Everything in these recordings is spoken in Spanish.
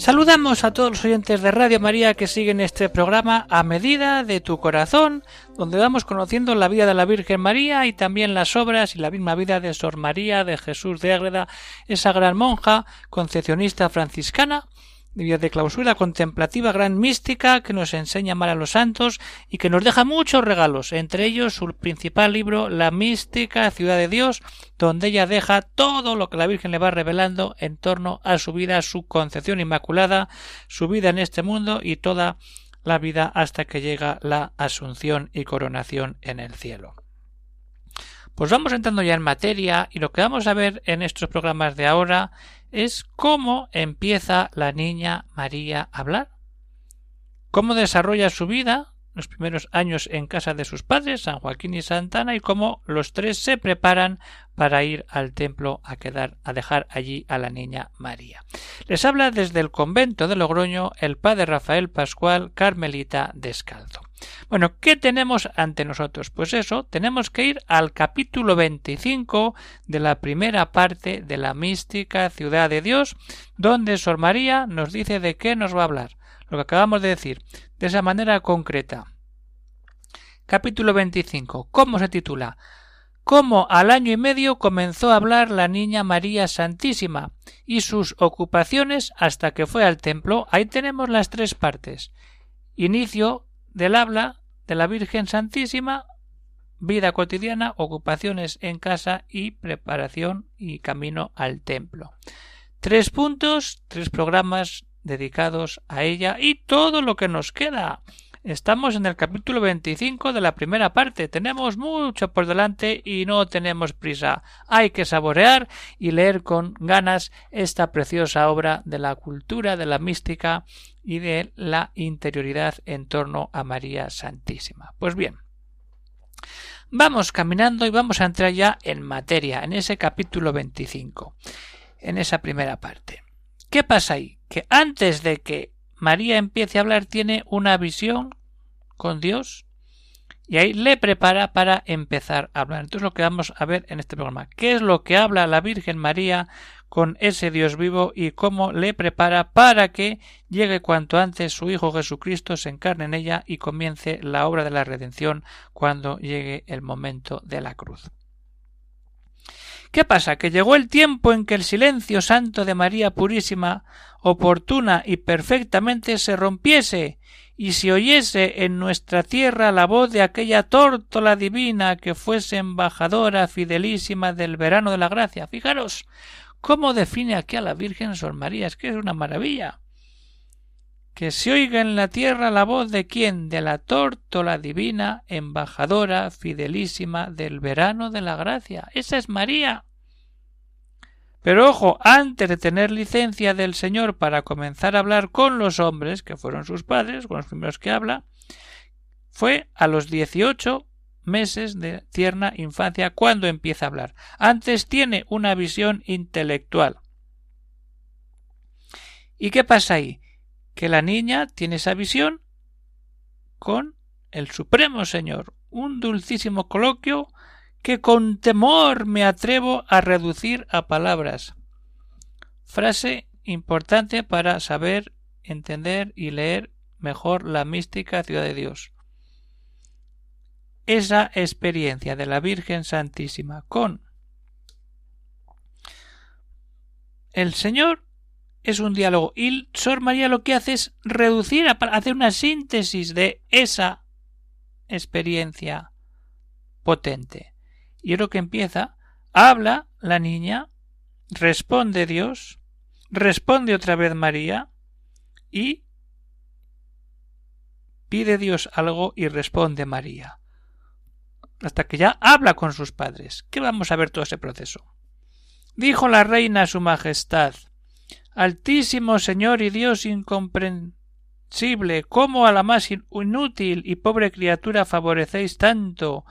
Saludamos a todos los oyentes de Radio María que siguen este programa a medida de tu corazón, donde vamos conociendo la vida de la Virgen María y también las obras y la misma vida de Sor María de Jesús de Ágreda, esa gran monja concepcionista franciscana de clausura contemplativa, gran mística, que nos enseña a amar a los santos y que nos deja muchos regalos, entre ellos su principal libro, La mística ciudad de Dios, donde ella deja todo lo que la Virgen le va revelando en torno a su vida, su concepción inmaculada, su vida en este mundo y toda la vida hasta que llega la asunción y coronación en el cielo. Pues vamos entrando ya en materia y lo que vamos a ver en estos programas de ahora es cómo empieza la niña María a hablar, cómo desarrolla su vida los primeros años en casa de sus padres, San Joaquín y Santana, y cómo los tres se preparan para ir al templo a quedar a dejar allí a la niña María. Les habla desde el convento de Logroño el padre Rafael Pascual Carmelita Descalzo. Bueno, ¿qué tenemos ante nosotros? Pues eso, tenemos que ir al capítulo 25 de la primera parte de la mística ciudad de Dios, donde Sor María nos dice de qué nos va a hablar, lo que acabamos de decir, de esa manera concreta. Capítulo 25. ¿Cómo se titula? Cómo al año y medio comenzó a hablar la niña María Santísima y sus ocupaciones hasta que fue al templo. Ahí tenemos las tres partes. Inicio, del habla de la Virgen Santísima, vida cotidiana, ocupaciones en casa y preparación y camino al templo. Tres puntos, tres programas dedicados a ella y todo lo que nos queda. Estamos en el capítulo 25 de la primera parte. Tenemos mucho por delante y no tenemos prisa. Hay que saborear y leer con ganas esta preciosa obra de la cultura, de la mística y de la interioridad en torno a María Santísima. Pues bien, vamos caminando y vamos a entrar ya en materia, en ese capítulo 25, en esa primera parte. ¿Qué pasa ahí? Que antes de que María empiece a hablar tiene una visión con Dios y ahí le prepara para empezar a hablar. Entonces lo que vamos a ver en este programa, ¿qué es lo que habla la Virgen María con ese Dios vivo y cómo le prepara para que llegue cuanto antes su Hijo Jesucristo se encarne en ella y comience la obra de la redención cuando llegue el momento de la cruz. ¿Qué pasa? Que llegó el tiempo en que el silencio santo de María Purísima, oportuna y perfectamente se rompiese, y si oyese en nuestra tierra la voz de aquella tórtola divina que fuese embajadora fidelísima del verano de la gracia. Fijaros cómo define aquí a la Virgen Sor María, es que es una maravilla. Que se oiga en la tierra la voz de quién? De la tórtola divina, embajadora fidelísima del verano de la gracia. Esa es María. Pero ojo, antes de tener licencia del Señor para comenzar a hablar con los hombres, que fueron sus padres, con los primeros que habla, fue a los dieciocho meses de tierna infancia cuando empieza a hablar. Antes tiene una visión intelectual. ¿Y qué pasa ahí? Que la niña tiene esa visión con el Supremo Señor, un dulcísimo coloquio que con temor me atrevo a reducir a palabras. Frase importante para saber, entender y leer mejor la mística ciudad de Dios. Esa experiencia de la Virgen Santísima con el Señor es un diálogo y Sor María lo que hace es reducir, hacer una síntesis de esa experiencia potente. Y es lo que empieza. Habla la niña, responde Dios, responde otra vez María y pide Dios algo y responde María. Hasta que ya habla con sus padres. ¿Qué vamos a ver todo ese proceso? Dijo la reina a su majestad Altísimo Señor y Dios incomprensible, ¿cómo a la más inútil y pobre criatura favorecéis tanto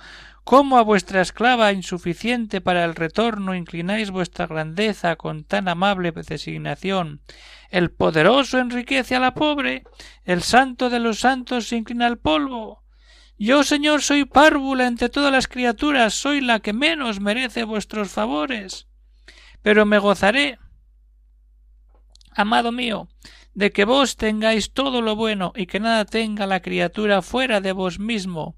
¿Cómo a vuestra esclava insuficiente para el retorno inclináis vuestra grandeza con tan amable designación? El poderoso enriquece a la pobre, el santo de los santos se inclina al polvo. Yo, Señor, soy párvula entre todas las criaturas, soy la que menos merece vuestros favores. Pero me gozaré, amado mío, de que vos tengáis todo lo bueno y que nada tenga la criatura fuera de vos mismo,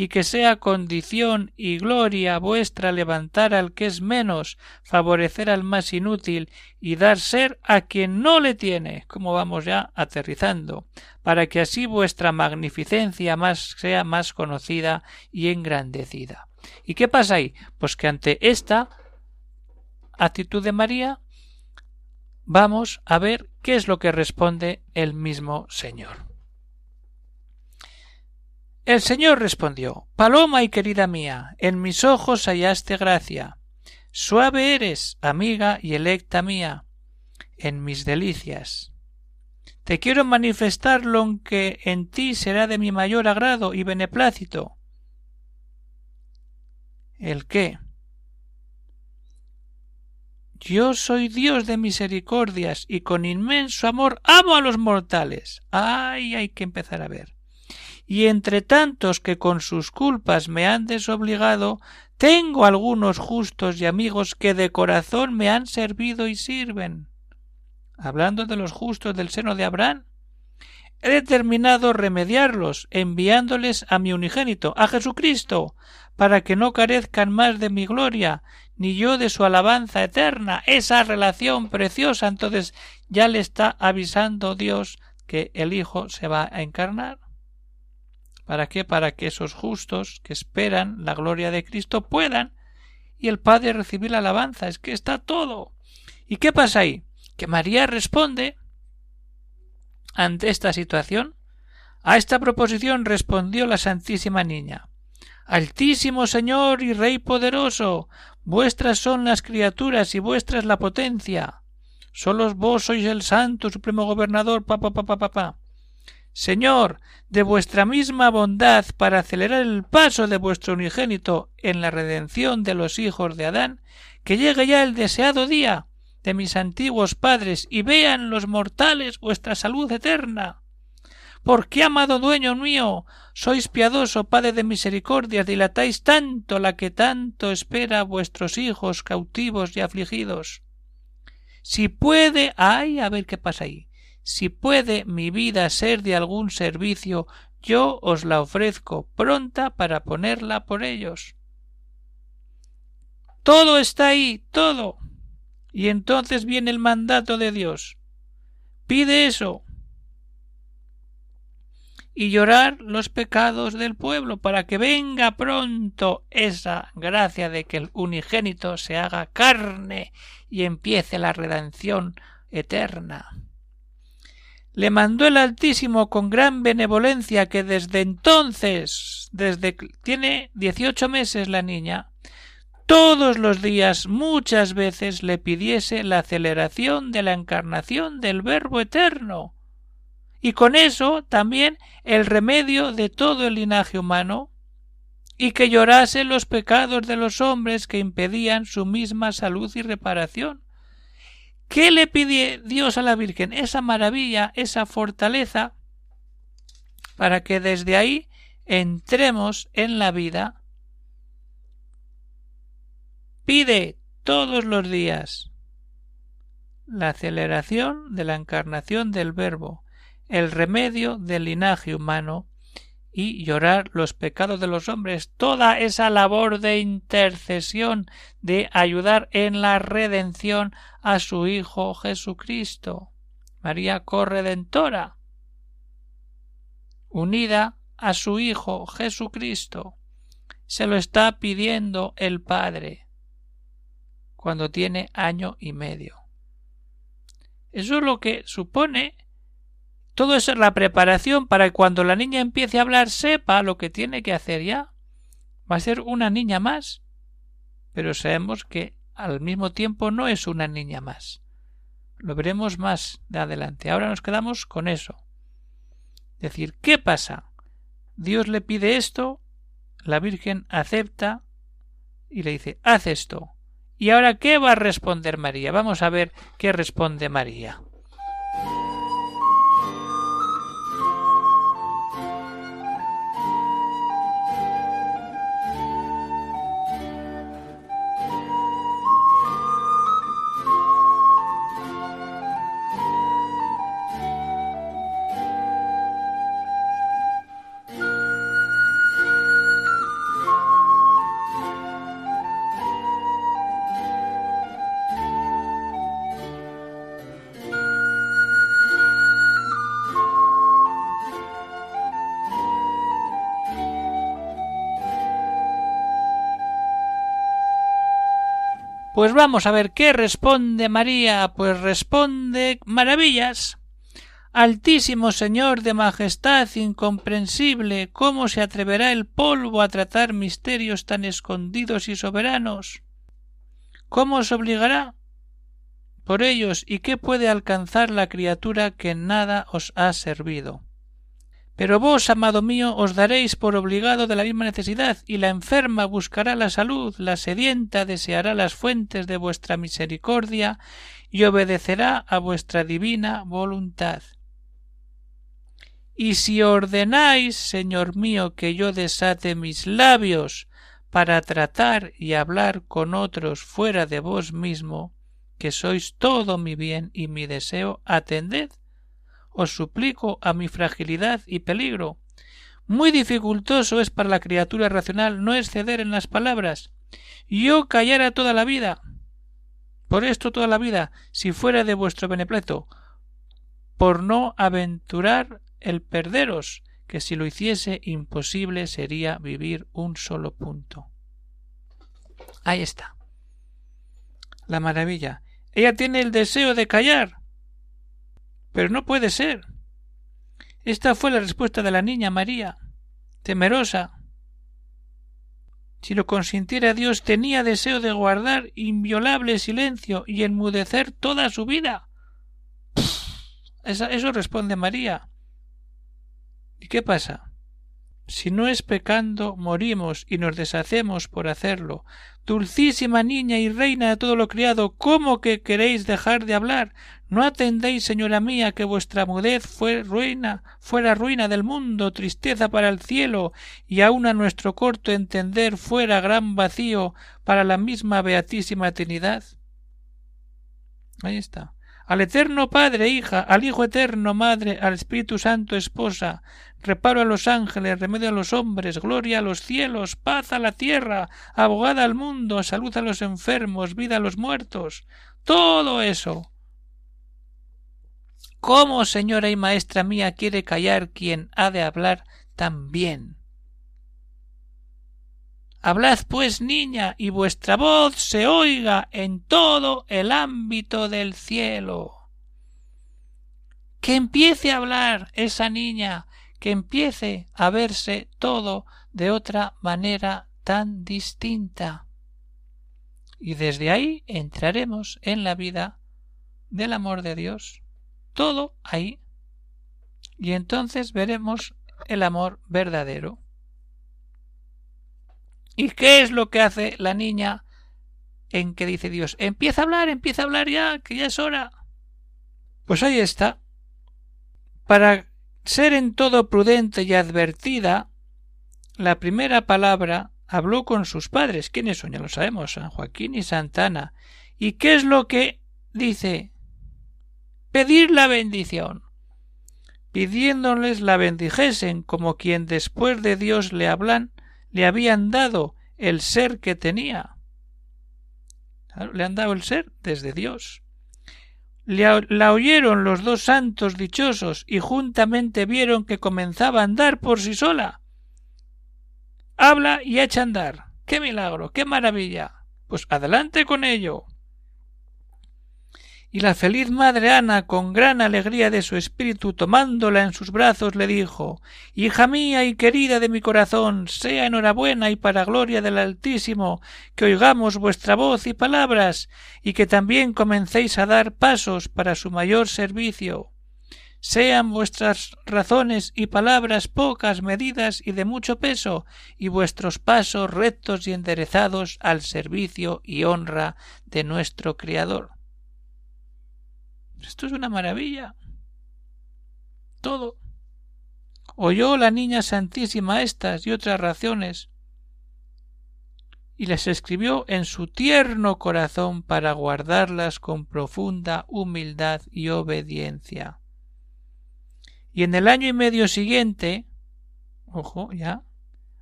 y que sea condición y gloria vuestra levantar al que es menos, favorecer al más inútil y dar ser a quien no le tiene, como vamos ya aterrizando, para que así vuestra magnificencia más sea más conocida y engrandecida. ¿Y qué pasa ahí? Pues que ante esta actitud de María vamos a ver qué es lo que responde el mismo Señor. El Señor respondió Paloma y querida mía, en mis ojos hallaste gracia. Suave eres, amiga y electa mía, en mis delicias. Te quiero manifestar lo que en ti será de mi mayor agrado y beneplácito. ¿El qué? Yo soy Dios de misericordias y con inmenso amor amo a los mortales. Ay, hay que empezar a ver y entre tantos que con sus culpas me han desobligado, tengo algunos justos y amigos que de corazón me han servido y sirven. Hablando de los justos del seno de Abraham, he determinado remediarlos, enviándoles a mi unigénito, a Jesucristo, para que no carezcan más de mi gloria, ni yo de su alabanza eterna, esa relación preciosa. Entonces ya le está avisando Dios que el Hijo se va a encarnar. ¿Para qué? Para que esos justos que esperan la gloria de Cristo puedan y el Padre recibir la alabanza. Es que está todo. ¿Y qué pasa ahí? Que María responde ante esta situación. A esta proposición respondió la Santísima Niña. Altísimo Señor y Rey poderoso, vuestras son las criaturas y vuestra es la potencia. Solos vos sois el Santo Supremo Gobernador, papá, papá, papá. Señor, de vuestra misma bondad para acelerar el paso de vuestro unigénito en la redención de los hijos de Adán, que llegue ya el deseado día de mis antiguos padres y vean los mortales vuestra salud eterna. ¿Por qué, amado dueño mío, sois piadoso Padre de misericordia, dilatáis tanto la que tanto espera vuestros hijos cautivos y afligidos? Si puede, ay, a ver qué pasa ahí si puede mi vida ser de algún servicio, yo os la ofrezco pronta para ponerla por ellos. Todo está ahí, todo. Y entonces viene el mandato de Dios. Pide eso. Y llorar los pecados del pueblo para que venga pronto esa gracia de que el unigénito se haga carne y empiece la redención eterna. Le mandó el Altísimo con gran benevolencia que desde entonces, desde tiene dieciocho meses la niña, todos los días muchas veces le pidiese la aceleración de la encarnación del Verbo eterno, y con eso también el remedio de todo el linaje humano, y que llorase los pecados de los hombres que impedían su misma salud y reparación, ¿Qué le pide Dios a la Virgen? Esa maravilla, esa fortaleza, para que desde ahí entremos en la vida. Pide todos los días la aceleración de la encarnación del Verbo, el remedio del linaje humano y llorar los pecados de los hombres, toda esa labor de intercesión, de ayudar en la redención a su Hijo Jesucristo. María corredentora, unida a su Hijo Jesucristo. Se lo está pidiendo el Padre cuando tiene año y medio. Eso es lo que supone todo eso es la preparación para que cuando la niña empiece a hablar sepa lo que tiene que hacer ya. Va a ser una niña más. Pero sabemos que al mismo tiempo no es una niña más. Lo veremos más de adelante. Ahora nos quedamos con eso. Es decir, ¿qué pasa? Dios le pide esto la Virgen acepta y le dice, haz esto. ¿Y ahora qué va a responder María? Vamos a ver qué responde María. Pues vamos a ver qué responde María. Pues responde maravillas. Altísimo Señor de majestad incomprensible, ¿cómo se atreverá el polvo a tratar misterios tan escondidos y soberanos? ¿Cómo os obligará por ellos y qué puede alcanzar la criatura que en nada os ha servido? Pero vos, amado mío, os daréis por obligado de la misma necesidad, y la enferma buscará la salud, la sedienta deseará las fuentes de vuestra misericordia, y obedecerá a vuestra divina voluntad. Y si ordenáis, Señor mío, que yo desate mis labios para tratar y hablar con otros fuera de vos mismo, que sois todo mi bien y mi deseo, atended os suplico a mi fragilidad y peligro. Muy dificultoso es para la criatura racional no exceder en las palabras. Yo callara toda la vida. Por esto toda la vida, si fuera de vuestro benepleto, por no aventurar el perderos, que si lo hiciese imposible sería vivir un solo punto. Ahí está. La maravilla. Ella tiene el deseo de callar, pero no puede ser. Esta fue la respuesta de la niña María, temerosa. Si lo consintiera Dios, tenía deseo de guardar inviolable silencio y enmudecer toda su vida. eso responde María. ¿Y qué pasa? Si no es pecando, morimos y nos deshacemos por hacerlo. Dulcísima niña y reina de todo lo criado, ¿cómo que queréis dejar de hablar? ¿No atendéis, señora mía, que vuestra mudez fue ruina, fuera ruina del mundo, tristeza para el cielo, y aun a nuestro corto entender fuera gran vacío para la misma beatísima Trinidad? Ahí está al eterno Padre, hija, al Hijo eterno, Madre, al Espíritu Santo, esposa, reparo a los ángeles, remedio a los hombres, gloria a los cielos, paz a la tierra, abogada al mundo, salud a los enfermos, vida a los muertos. Todo eso. ¿Cómo, señora y maestra mía, quiere callar quien ha de hablar tan bien? Hablad pues, niña, y vuestra voz se oiga en todo el ámbito del cielo. Que empiece a hablar esa niña, que empiece a verse todo de otra manera tan distinta. Y desde ahí entraremos en la vida del amor de Dios. Todo ahí. Y entonces veremos el amor verdadero. ¿Y qué es lo que hace la niña en que dice Dios, empieza a hablar, empieza a hablar ya, que ya es hora? Pues ahí está. Para ser en todo prudente y advertida, la primera palabra habló con sus padres. ¿Quiénes son? Ya lo sabemos, San Joaquín y Santana. ¿Y qué es lo que dice? Pedir la bendición. Pidiéndoles la bendijesen como quien después de Dios le hablan le habían dado el ser que tenía. Le han dado el ser desde Dios. La oyeron los dos santos dichosos y juntamente vieron que comenzaba a andar por sí sola. Habla y echa a andar. ¡Qué milagro! ¡Qué maravilla! Pues adelante con ello y la feliz madre Ana, con gran alegría de su espíritu, tomándola en sus brazos, le dijo Hija mía y querida de mi corazón, sea enhorabuena y para gloria del Altísimo, que oigamos vuestra voz y palabras, y que también comencéis a dar pasos para su mayor servicio. sean vuestras razones y palabras pocas, medidas y de mucho peso, y vuestros pasos rectos y enderezados al servicio y honra de nuestro Criador. Esto es una maravilla. Todo. Oyó la niña santísima estas y otras razones, y las escribió en su tierno corazón para guardarlas con profunda humildad y obediencia. Y en el año y medio siguiente, ojo, ya,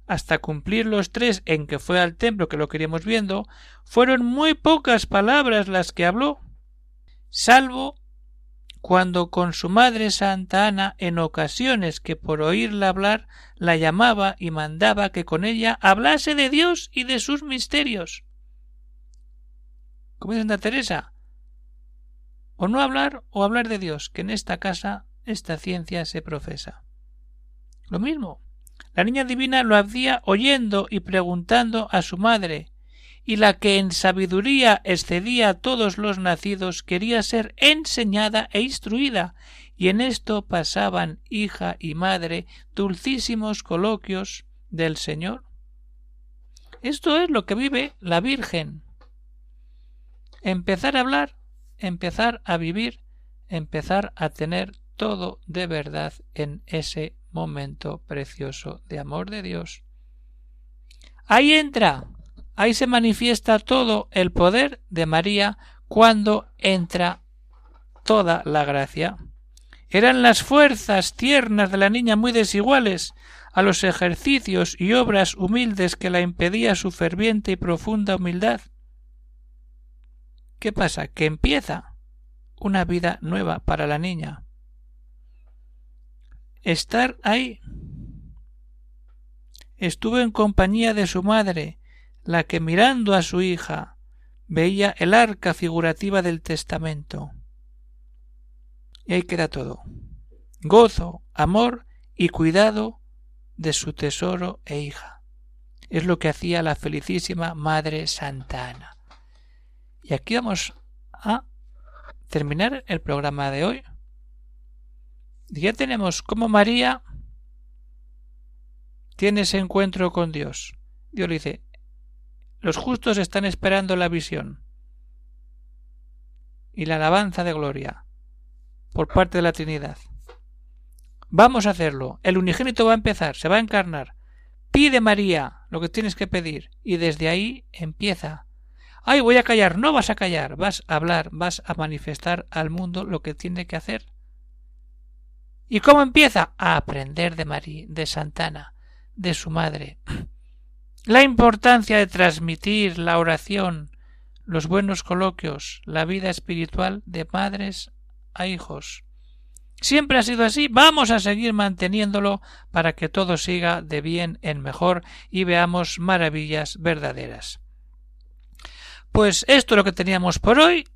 hasta cumplir los tres en que fue al templo que lo queríamos viendo, fueron muy pocas palabras las que habló, salvo cuando con su madre Santa Ana en ocasiones que por oírla hablar la llamaba y mandaba que con ella hablase de Dios y de sus misterios. Como dice Santa Teresa, o no hablar o hablar de Dios, que en esta casa esta ciencia se profesa. Lo mismo. La niña divina lo hacía oyendo y preguntando a su madre, y la que en sabiduría excedía a todos los nacidos quería ser enseñada e instruida, y en esto pasaban hija y madre dulcísimos coloquios del Señor. Esto es lo que vive la Virgen. Empezar a hablar, empezar a vivir, empezar a tener todo de verdad en ese momento precioso de amor de Dios. Ahí entra Ahí se manifiesta todo el poder de María cuando entra toda la gracia. Eran las fuerzas tiernas de la niña muy desiguales a los ejercicios y obras humildes que la impedía su ferviente y profunda humildad. ¿Qué pasa? Que empieza una vida nueva para la niña. Estar ahí. Estuvo en compañía de su madre, la que mirando a su hija veía el arca figurativa del testamento. Y ahí queda todo. Gozo, amor y cuidado de su tesoro e hija. Es lo que hacía la felicísima Madre Santa Ana. Y aquí vamos a terminar el programa de hoy. Ya tenemos como María tiene ese encuentro con Dios. Dios le dice, los justos están esperando la visión y la alabanza de gloria por parte de la Trinidad. Vamos a hacerlo. El unigénito va a empezar, se va a encarnar. Pide María lo que tienes que pedir y desde ahí empieza. Ay, voy a callar. No vas a callar, vas a hablar, vas a manifestar al mundo lo que tiene que hacer. ¿Y cómo empieza? A aprender de María, de Santana, de su madre. La importancia de transmitir la oración, los buenos coloquios, la vida espiritual de madres a hijos. Siempre ha sido así, vamos a seguir manteniéndolo para que todo siga de bien en mejor y veamos maravillas verdaderas. Pues esto es lo que teníamos por hoy.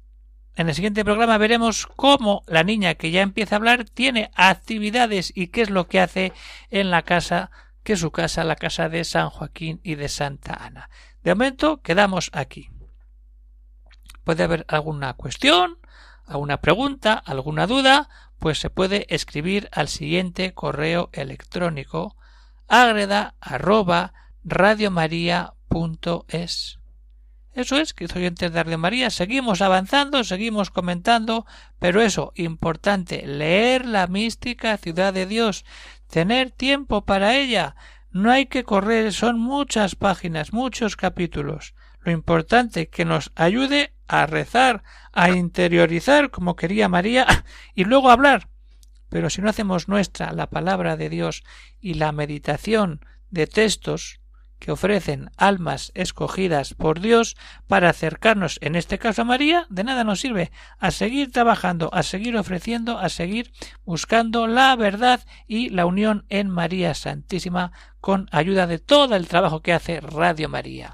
En el siguiente programa veremos cómo la niña que ya empieza a hablar tiene actividades y qué es lo que hace en la casa que su casa, la casa de San Joaquín y de Santa Ana. De momento quedamos aquí. Puede haber alguna cuestión, alguna pregunta, alguna duda, pues se puede escribir al siguiente correo electrónico agreda arroba. Eso es, que oyentes de Radio María, seguimos avanzando, seguimos comentando, pero eso, importante, leer la mística ciudad de Dios, tener tiempo para ella. No hay que correr, son muchas páginas, muchos capítulos. Lo importante que nos ayude a rezar, a interiorizar como quería María y luego hablar. Pero si no hacemos nuestra la palabra de Dios y la meditación de textos que ofrecen almas escogidas por Dios para acercarnos, en este caso a María, de nada nos sirve a seguir trabajando, a seguir ofreciendo, a seguir buscando la verdad y la unión en María Santísima con ayuda de todo el trabajo que hace Radio María.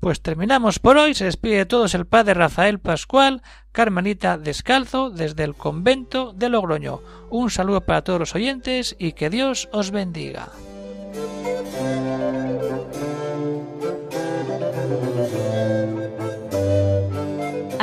Pues terminamos por hoy. Se despide de todos el padre Rafael Pascual, Carmelita Descalzo, desde el convento de Logroño. Un saludo para todos los oyentes y que Dios os bendiga.